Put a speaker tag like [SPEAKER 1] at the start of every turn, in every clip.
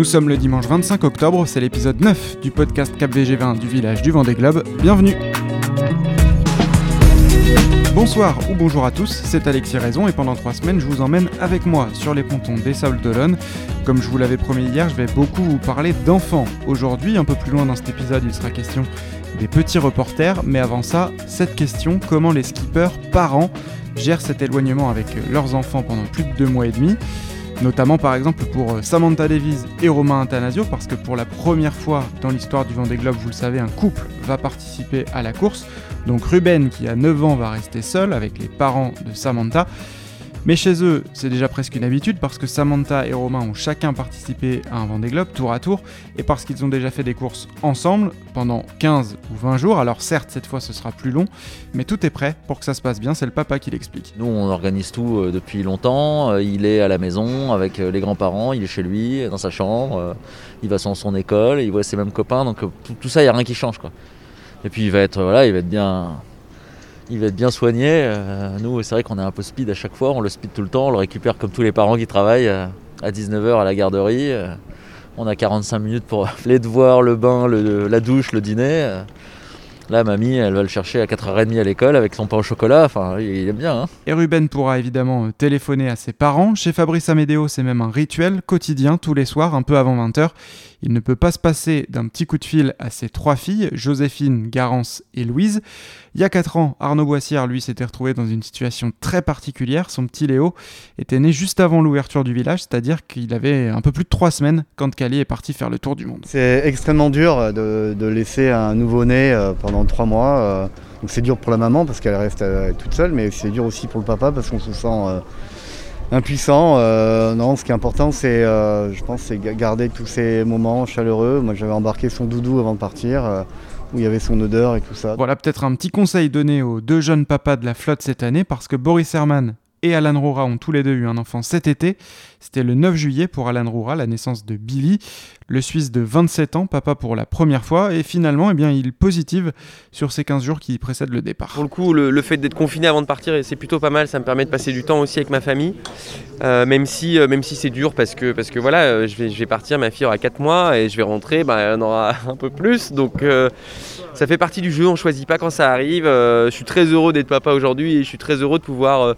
[SPEAKER 1] Nous sommes le dimanche 25 octobre, c'est l'épisode 9 du podcast Cap VG20 du village du Vendée Globe. Bienvenue Bonsoir ou bonjour à tous, c'est Alexis Raison et pendant trois semaines je vous emmène avec moi sur les pontons des Sables d'Olonne. Comme je vous l'avais promis hier, je vais beaucoup vous parler d'enfants. Aujourd'hui, un peu plus loin dans cet épisode, il sera question des petits reporters, mais avant ça, cette question, comment les skippers, parents, gèrent cet éloignement avec leurs enfants pendant plus de deux mois et demi? Notamment par exemple pour euh, Samantha Davies et Romain Antanasio, parce que pour la première fois dans l'histoire du Vendée Globe, vous le savez, un couple va participer à la course. Donc Ruben, qui a 9 ans, va rester seul avec les parents de Samantha. Mais chez eux, c'est déjà presque une habitude parce que Samantha et Romain ont chacun participé à un Vendée Globe tour à tour et parce qu'ils ont déjà fait des courses ensemble pendant 15 ou 20 jours. Alors certes, cette fois ce sera plus long, mais tout est prêt pour que ça se passe bien, c'est le papa qui l'explique.
[SPEAKER 2] Nous, on organise tout euh, depuis longtemps, euh, il est à la maison avec euh, les grands-parents, il est chez lui, dans sa chambre, il va sur son école, il voit ses mêmes copains, donc tout, ça, il n'y a rien qui change quoi. Et puis il va être, voilà, il va être bien il va être bien soigné. Euh, nous, c'est vrai qu'on est un peu speed à chaque fois, on le speed tout le temps, on le récupère comme tous les parents qui travaillent euh, à 19h à la garderie. Euh, on a 45 minutes pour les devoirs, le bain, la douche, le dîner. Là, mamie, elle va le chercher à 4h30 à l'école avec son pain au chocolat. Enfin, il aime bien. Hein.
[SPEAKER 1] Et Ruben pourra évidemment téléphoner à ses parents. Chez Fabrice Amédéo, c'est même un rituel quotidien, tous les soirs, un peu avant 20h. Il ne peut pas se passer d'un petit coup de fil à ses trois filles, Joséphine, Garance et Louise. Il y a 4 ans, Arnaud Boissière, lui, s'était retrouvé dans une situation très particulière. Son petit Léo était né juste avant l'ouverture du village, c'est-à-dire qu'il avait un peu plus de 3 semaines quand Cali est parti faire le tour du monde.
[SPEAKER 3] C'est extrêmement dur de, laisser un nouveau-né euh, pendant 3 mois. Euh, c'est dur pour la maman parce qu'elle reste euh, toute seule, mais c'est dur aussi pour le papa parce qu'on se sent impuissant. Euh, non, ce qui est important, c'est, euh, je pense, c'est garder tous ces moments chaleureux. Moi, j'avais embarqué son doudou avant de partir, euh, où il y avait son odeur et tout ça.
[SPEAKER 1] Voilà peut-être un petit conseil donné aux deux jeunes papas de la flotte cette année, parce que Boris Herman et Alan Roura ont tous les deux eu un enfant cet été. C'était le 9 juillet pour Alan Roura, la naissance de Billy, le Suisse de 27 ans, papa pour la première fois, et finalement, eh bien, il positive sur ces 15 jours qui précèdent le départ.
[SPEAKER 4] Pour le coup, le, fait d'être confiné avant de partir, c'est plutôt pas mal, ça me permet de passer du temps aussi avec ma famille, euh, même si, euh, même si c'est dur, parce que, parce que voilà, euh, je, vais, je vais partir, ma fille aura 4 mois, et je vais rentrer, bah, elle en aura un peu plus, donc ça fait partie du jeu, on choisit pas quand ça arrive. je suis très heureux d'être papa aujourd'hui, et je suis très heureux de pouvoir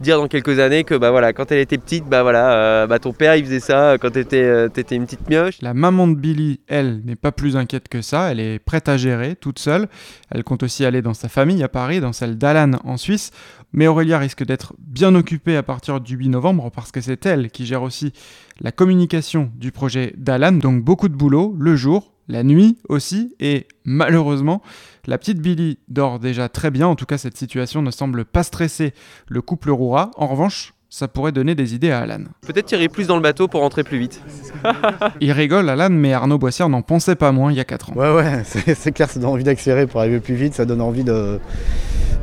[SPEAKER 4] dire dans quelques années que bah, voilà, quand elle était petite, bah, voilà, bah, ton père il faisait ça quand tu étais, étais une petite mioche.
[SPEAKER 1] La maman de Billy, elle, n'est pas plus inquiète que ça, elle est prête à gérer toute seule. Elle compte aussi aller dans sa famille à Paris, dans celle d'Alan en Suisse. Mais Aurélia risque d'être bien occupée à partir du 8 novembre parce que c'est elle qui gère aussi la communication du projet d'Alan. Donc beaucoup de boulot le jour, la nuit aussi, et malheureusement, la petite Billy dort déjà très bien, en tout cas cette situation ne semble pas stresser le couple Roura. En revanche, ça pourrait donner des idées à Alan.
[SPEAKER 4] Peut-être tirer plus dans le bateau pour rentrer plus vite.
[SPEAKER 1] il rigole Alan, mais Arnaud Boissière n'en pensait pas moins il y a 4 ans.
[SPEAKER 3] Ouais ouais, c'est clair, ça donne envie d'accélérer pour arriver plus vite, ça donne envie de,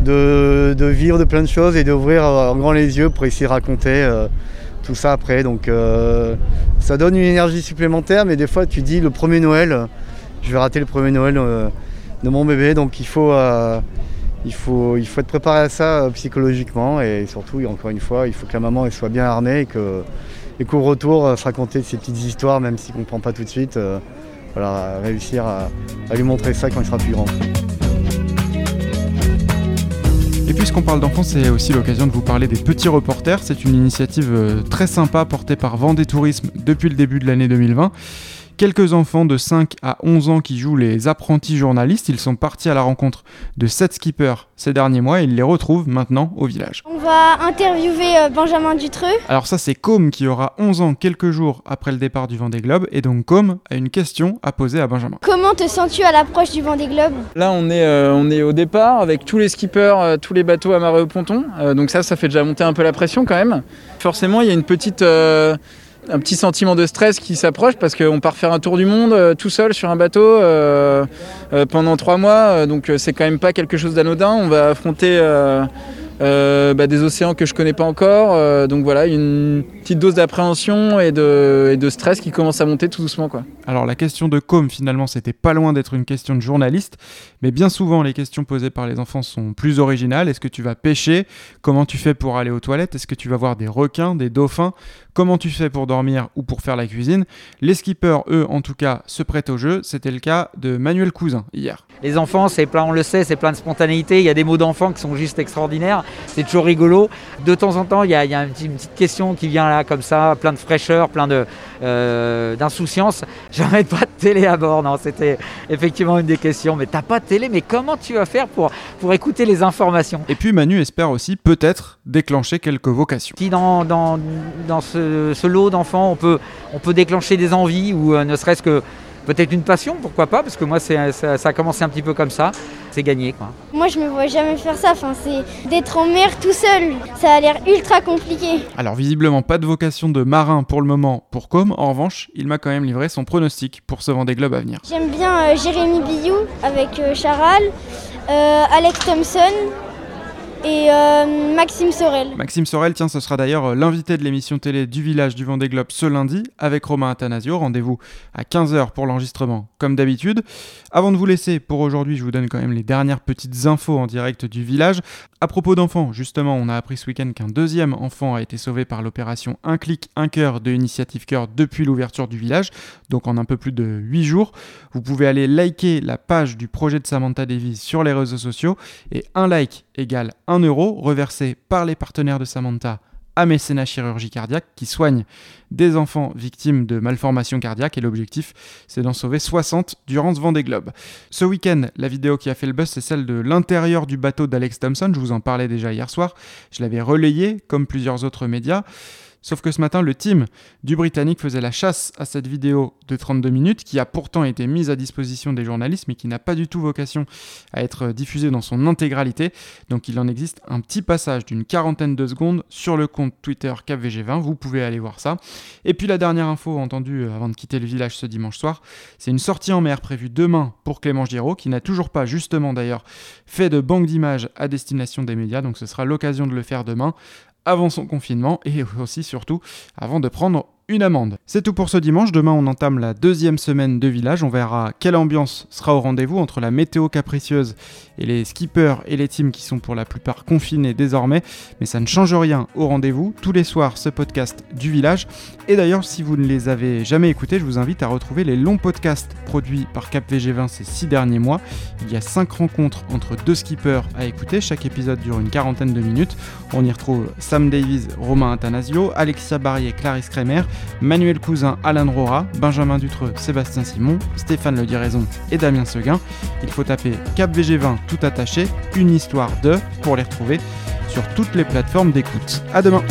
[SPEAKER 3] de, vivre de plein de choses et d'ouvrir en grand les yeux pour essayer de raconter euh, tout ça après. Donc euh, ça donne une énergie supplémentaire, mais des fois tu dis le premier Noël, je vais rater le premier Noël euh, de mon bébé, donc il faut il faut, il faut être préparé à ça euh, psychologiquement et surtout, encore une fois, il faut que la maman soit bien armée et qu'au retour, euh, se raconter ces petites histoires, même s'il ne comprend pas tout de suite, euh, voilà, réussir à, lui montrer ça quand il sera plus grand.
[SPEAKER 1] Et puisqu'on parle d'enfants, c'est aussi l'occasion de vous parler des petits reporters. C'est une initiative très sympa portée par Vendée Tourisme depuis le début de l'année 2020 quelques enfants de 5 à 11 ans qui jouent les apprentis journalistes. Ils sont partis à la rencontre de 7 skippers ces derniers mois et ils les retrouvent maintenant au village.
[SPEAKER 5] On va interviewer euh, Benjamin Dutreux.
[SPEAKER 1] Alors ça c'est Com qui aura 11 ans quelques jours après le départ du Vendée Globe et donc Com a une question à poser à Benjamin.
[SPEAKER 5] Comment te sens-tu à l'approche du Vendée Globe?
[SPEAKER 6] Là on est, euh, on est au départ avec tous les skippers, euh, tous les bateaux amarrés au ponton. donc ça ça fait déjà monter un peu la pression quand même. Forcément il y a une petite un petit sentiment de stress qui s'approche parce qu'on part faire un tour du monde euh, tout seul sur un bateau euh, euh, pendant trois mois. donc c'est quand même pas quelque chose d'anodin. On va affronter euh, bah, des océans que je connais pas encore. Euh, donc voilà, une petite dose d'appréhension et de, et de stress qui commence à monter tout doucement. Quoi.
[SPEAKER 1] Alors la question de com finalement c'était pas loin d'être une question de journaliste, mais bien souvent les questions posées par les enfants sont plus originales. Est-ce que tu vas pêcher? Comment tu fais pour aller aux toilettes? Est-ce que tu vas voir des requins, des dauphins? Comment tu fais pour dormir ou pour faire la cuisine? Les skippers, eux, en tout cas, se prêtent au jeu. C'était le cas de Manuel Cousin hier.
[SPEAKER 7] Les enfants, c'est plein, on le sait, c'est plein de spontanéité. Il y a des mots d'enfants qui sont juste extraordinaires. C'est toujours rigolo. De temps en temps, il y a, il y a une, petite, une, petite, question qui vient là, comme ça, plein de fraîcheur, plein de, euh, d'insouciance. Jamais pas de télé à bord. Non, c'était effectivement une des questions. Mais t'as pas de télé, mais comment tu vas faire pour, pour écouter les informations?
[SPEAKER 1] Et puis Manu espère aussi peut-être déclencher quelques vocations.
[SPEAKER 7] Si dans, dans, dans ce, ce lot d'enfants, on peut, on peut déclencher des envies ou euh, ne serait-ce que peut-être une passion, pourquoi pas, parce que moi ça, ça, a commencé un petit peu comme ça, c'est gagné quoi.
[SPEAKER 5] Moi je me vois jamais faire ça, enfin, c'est d'être en mer tout seul, ça a l'air ultra compliqué.
[SPEAKER 1] Alors visiblement pas de vocation de marin pour le moment pour Com, en revanche il m'a quand même livré son pronostic pour ce Vendée Globe à venir.
[SPEAKER 5] J'aime bien euh, Jérémy Billou avec euh, Charal, euh, Alex Thompson, et euh, Maxime Sorel.
[SPEAKER 1] Maxime Sorel, tiens, ce sera d'ailleurs l'invité de l'émission télé du village du Vendée Globe ce lundi avec Romain Athanasio. Rendez-vous à 15h pour l'enregistrement, comme d'habitude. Avant de vous laisser, pour aujourd'hui, je vous donne quand même les dernières petites infos en direct du village. À propos d'enfants, justement, on a appris ce week-end qu'un deuxième enfant a été sauvé par l'opération Un clic, un cœur de Initiative Cœur depuis l'ouverture du village, donc en un peu plus de 8 jours. Vous pouvez aller liker la page du projet de Samantha Davis sur les réseaux sociaux et un like égale 1 euro reversé par les partenaires de Samantha à Mécénat Chirurgie Cardiaque qui soigne des enfants victimes de malformations cardiaques et l'objectif c'est d'en sauver 60 durant ce Vendée Globe. Ce week-end, la vidéo qui a fait le buzz c'est celle de l'intérieur du bateau d'Alex Thompson, je vous en parlais déjà hier soir, je l'avais relayé comme plusieurs autres médias. Sauf que ce matin, le team du Britannique faisait la chasse à cette vidéo de 32 minutes qui a pourtant été mise à disposition des journalistes mais qui n'a pas du tout vocation à être diffusée dans son intégralité. Donc il en existe un petit passage d'une quarantaine de secondes sur le compte Twitter CapVG20, vous pouvez aller voir ça. Et puis la dernière info entendue avant de quitter le village ce dimanche soir, c'est une sortie en mer prévue demain pour Clément Giraud qui n'a toujours pas justement d'ailleurs fait de banque d'images à destination des médias, donc ce sera l'occasion de le faire demain avant son confinement et aussi surtout avant de prendre une amende. C'est tout pour ce dimanche. Demain, on entame la deuxième semaine de village. On verra quelle ambiance sera au rendez-vous entre la météo capricieuse et les skippers et les teams qui sont pour la plupart confinés désormais. Mais ça ne change rien au rendez-vous. Tous les soirs, ce podcast du village. Et d'ailleurs, si vous ne les avez jamais écoutés, je vous invite à retrouver les longs podcasts produits par CapVG20 ces six derniers mois. Il y a cinq rencontres entre deux skippers à écouter. Chaque épisode dure une quarantaine de minutes. On y retrouve Sam Davies, Romain Athanasio, Alexia Barrier, Clarisse Kremer. Manuel Cousin, Alain Rora, Benjamin Dutreux, Sébastien Simon, Stéphane Le Diraison et Damien Seguin. Il faut taper Cap VG20 tout attaché, une histoire de pour les retrouver sur toutes les plateformes d'écoute. À demain.